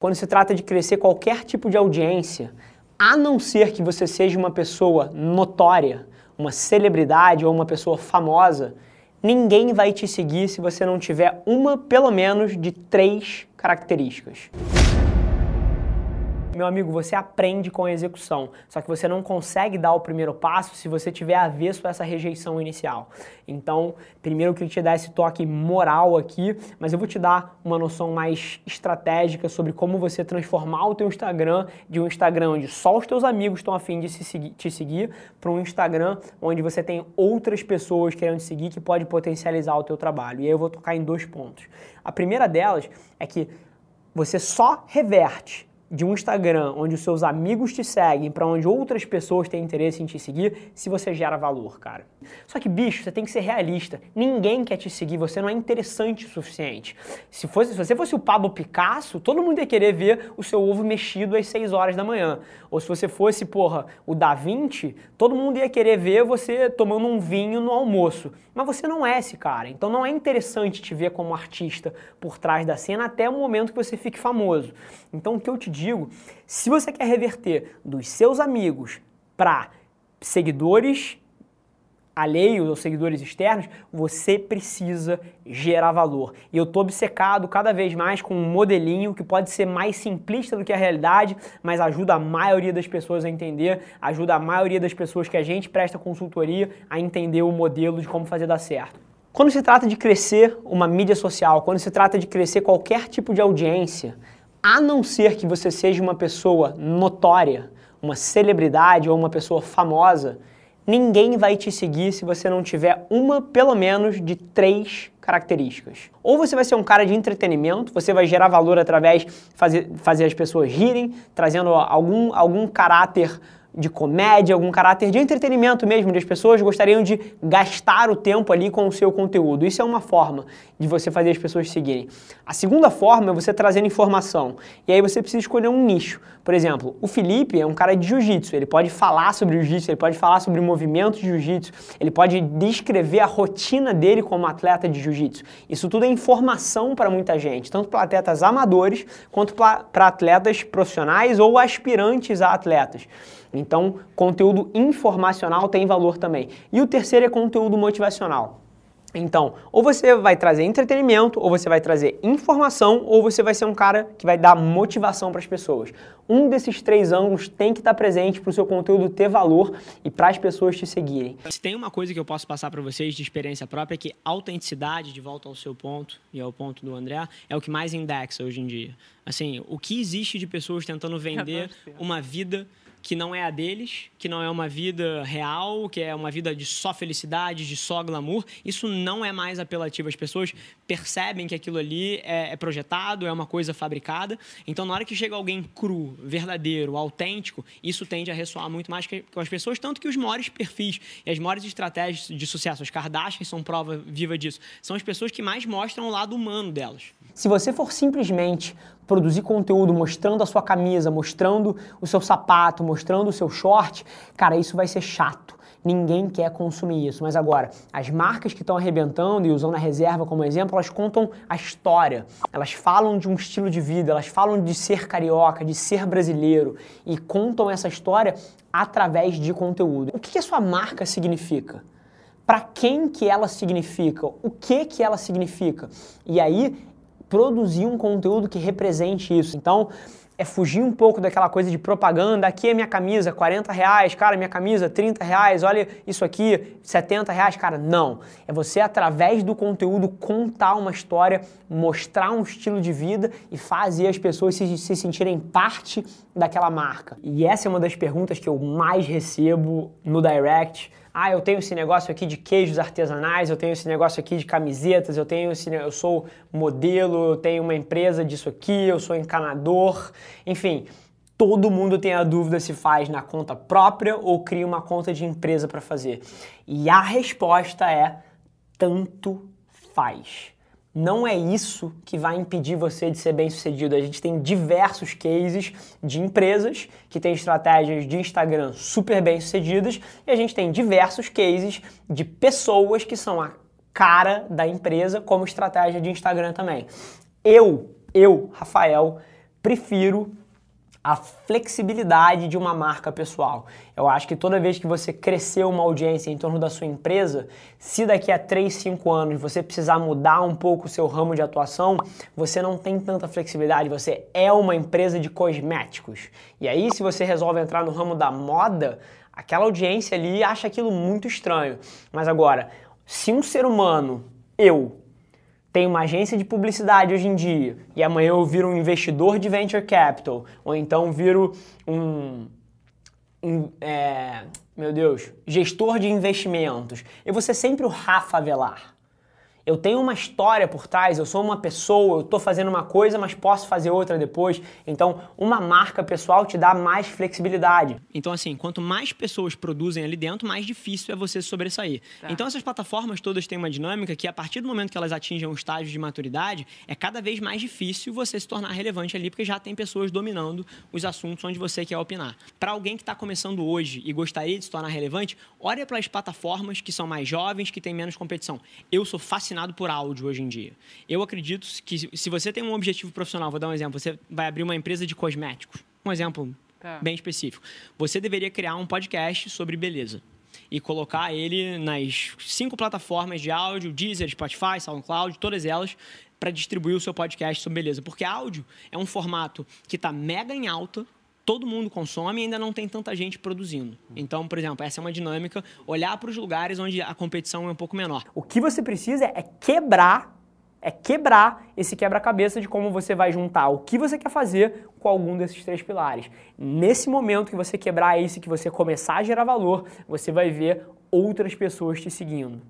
Quando se trata de crescer qualquer tipo de audiência, a não ser que você seja uma pessoa notória, uma celebridade ou uma pessoa famosa, ninguém vai te seguir se você não tiver uma, pelo menos, de três características. Meu amigo, você aprende com a execução, só que você não consegue dar o primeiro passo se você tiver avesso a essa rejeição inicial. Então, primeiro eu queria te dar esse toque moral aqui, mas eu vou te dar uma noção mais estratégica sobre como você transformar o teu Instagram de um Instagram onde só os teus amigos estão afim de seguir, te seguir para um Instagram onde você tem outras pessoas querendo te seguir que pode potencializar o teu trabalho. E aí eu vou tocar em dois pontos. A primeira delas é que você só reverte de um Instagram onde os seus amigos te seguem, para onde outras pessoas têm interesse em te seguir, se você gera valor, cara. Só que, bicho, você tem que ser realista. Ninguém quer te seguir, você não é interessante o suficiente. Se, fosse, se você fosse o Pablo Picasso, todo mundo ia querer ver o seu ovo mexido às 6 horas da manhã. Ou se você fosse, porra, o Da Vinci, todo mundo ia querer ver você tomando um vinho no almoço. Mas você não é esse cara. Então não é interessante te ver como artista por trás da cena até o momento que você fique famoso. Então o que eu te digo, se você quer reverter dos seus amigos para seguidores alheios ou seguidores externos, você precisa gerar valor. E eu estou obcecado cada vez mais com um modelinho que pode ser mais simplista do que a realidade, mas ajuda a maioria das pessoas a entender, ajuda a maioria das pessoas que a gente presta consultoria a entender o modelo de como fazer dar certo. Quando se trata de crescer uma mídia social, quando se trata de crescer qualquer tipo de audiência, a não ser que você seja uma pessoa notória, uma celebridade ou uma pessoa famosa, ninguém vai te seguir se você não tiver uma, pelo menos, de três características. Ou você vai ser um cara de entretenimento, você vai gerar valor através de fazer, fazer as pessoas rirem, trazendo algum, algum caráter de comédia, algum caráter de entretenimento mesmo, as pessoas gostariam de gastar o tempo ali com o seu conteúdo. Isso é uma forma de você fazer as pessoas seguirem. A segunda forma é você trazendo informação. E aí você precisa escolher um nicho. Por exemplo, o Felipe é um cara de jiu-jitsu, ele pode falar sobre jiu-jitsu, ele pode falar sobre movimentos de jiu-jitsu, ele pode descrever a rotina dele como atleta de jiu-jitsu. Isso tudo é informação para muita gente, tanto para atletas amadores quanto para atletas profissionais ou aspirantes a atletas. Então, conteúdo informacional tem valor também. E o terceiro é conteúdo motivacional. Então, ou você vai trazer entretenimento, ou você vai trazer informação, ou você vai ser um cara que vai dar motivação para as pessoas. Um desses três ângulos tem que estar presente para o seu conteúdo ter valor e para as pessoas te seguirem. Se tem uma coisa que eu posso passar para vocês de experiência própria é que autenticidade, de volta ao seu ponto e ao ponto do André, é o que mais indexa hoje em dia. Assim, o que existe de pessoas tentando vender uma vida que não é a deles, que não é uma vida real, que é uma vida de só felicidade, de só glamour, isso não é mais apelativo. As pessoas percebem que aquilo ali é, é, projetado, é uma coisa fabricada. Então, na hora que chega alguém cru, verdadeiro, autêntico, isso tende a ressoar muito mais com as pessoas, tanto que os maiores perfis e as maiores estratégias de sucesso, as Kardashians são prova viva disso, são as pessoas que mais mostram o lado humano delas. Se você for simplesmente produzir conteúdo mostrando a sua camisa, mostrando o seu sapato, mostrando o seu short, cara, isso vai ser chato. Ninguém quer consumir isso. Mas agora, as marcas que estão arrebentando e usando a reserva como exemplo, elas contam a história. Elas falam de um estilo de vida, elas falam de ser carioca, de ser brasileiro e contam essa história através de conteúdo. O que a sua marca significa? Para quem que ela significa? O que que ela significa? E aí produzir um conteúdo que represente isso. Então, é fugir um pouco daquela coisa de propaganda. Aqui é minha camisa, 40 reais, cara, minha camisa, 30 reais, olha isso aqui, 70 reais, cara. Não. É você, através do conteúdo, contar uma história, mostrar um estilo de vida e fazer as pessoas se, se sentirem parte daquela marca. E essa é uma das perguntas que eu mais recebo no direct ah, eu tenho esse negócio aqui de queijos artesanais, eu tenho esse negócio aqui de camisetas, eu tenho esse, eu sou modelo, eu tenho uma empresa disso aqui, eu sou encanador, enfim, todo mundo tem a dúvida se faz na conta própria ou cria uma conta de empresa para fazer. E a resposta é tanto faz não é isso que vai impedir você de ser bem sucedido. A gente tem diversos cases de empresas que têm estratégias de Instagram super bem sucedidas e a gente tem diversos cases de pessoas que são a cara da empresa como estratégia de Instagram também. Eu, eu, Rafael, prefiro a flexibilidade de uma marca pessoal. Eu acho que toda vez que você crescer uma audiência em torno da sua empresa, se daqui a 3, 5 anos você precisar mudar um pouco o seu ramo de atuação, você não tem tanta flexibilidade, você é uma empresa de cosméticos. E aí, se você resolve entrar no ramo da moda, aquela audiência ali acha aquilo muito estranho. Mas agora, se um ser humano, eu, tenho uma agência de publicidade hoje em dia e amanhã eu viro um investidor de venture capital, ou então viro um, um é, meu Deus, gestor de investimentos, eu vou ser sempre o Rafa Avelar. Eu tenho uma história por trás, eu sou uma pessoa, eu estou fazendo uma coisa, mas posso fazer outra depois. Então, uma marca pessoal te dá mais flexibilidade. Então, assim, quanto mais pessoas produzem ali dentro, mais difícil é você sobressair. Tá. Então, essas plataformas todas têm uma dinâmica que, a partir do momento que elas atingem um estágio de maturidade, é cada vez mais difícil você se tornar relevante ali, porque já tem pessoas dominando os assuntos onde você quer opinar. Para alguém que está começando hoje e gostaria de se tornar relevante, olha para as plataformas que são mais jovens, que têm menos competição. Eu sou fascinado por áudio hoje em dia. Eu acredito que se você tem um objetivo profissional, vou dar um exemplo, você vai abrir uma empresa de cosméticos, um exemplo tá. bem específico. Você deveria criar um podcast sobre beleza e colocar ele nas cinco plataformas de áudio, Deezer, Spotify, SoundCloud, todas elas, para distribuir o seu podcast sobre beleza. Porque áudio é um formato que está mega em alta, todo mundo consome e ainda não tem tanta gente produzindo. Então, por exemplo, essa é uma dinâmica, olhar para os lugares onde a competição é um pouco menor. O que você precisa é quebrar, é quebrar esse quebra-cabeça de como você vai juntar o que você quer fazer com algum desses três pilares. Nesse momento que você quebrar isso, que você começar a gerar valor, você vai ver outras pessoas te seguindo.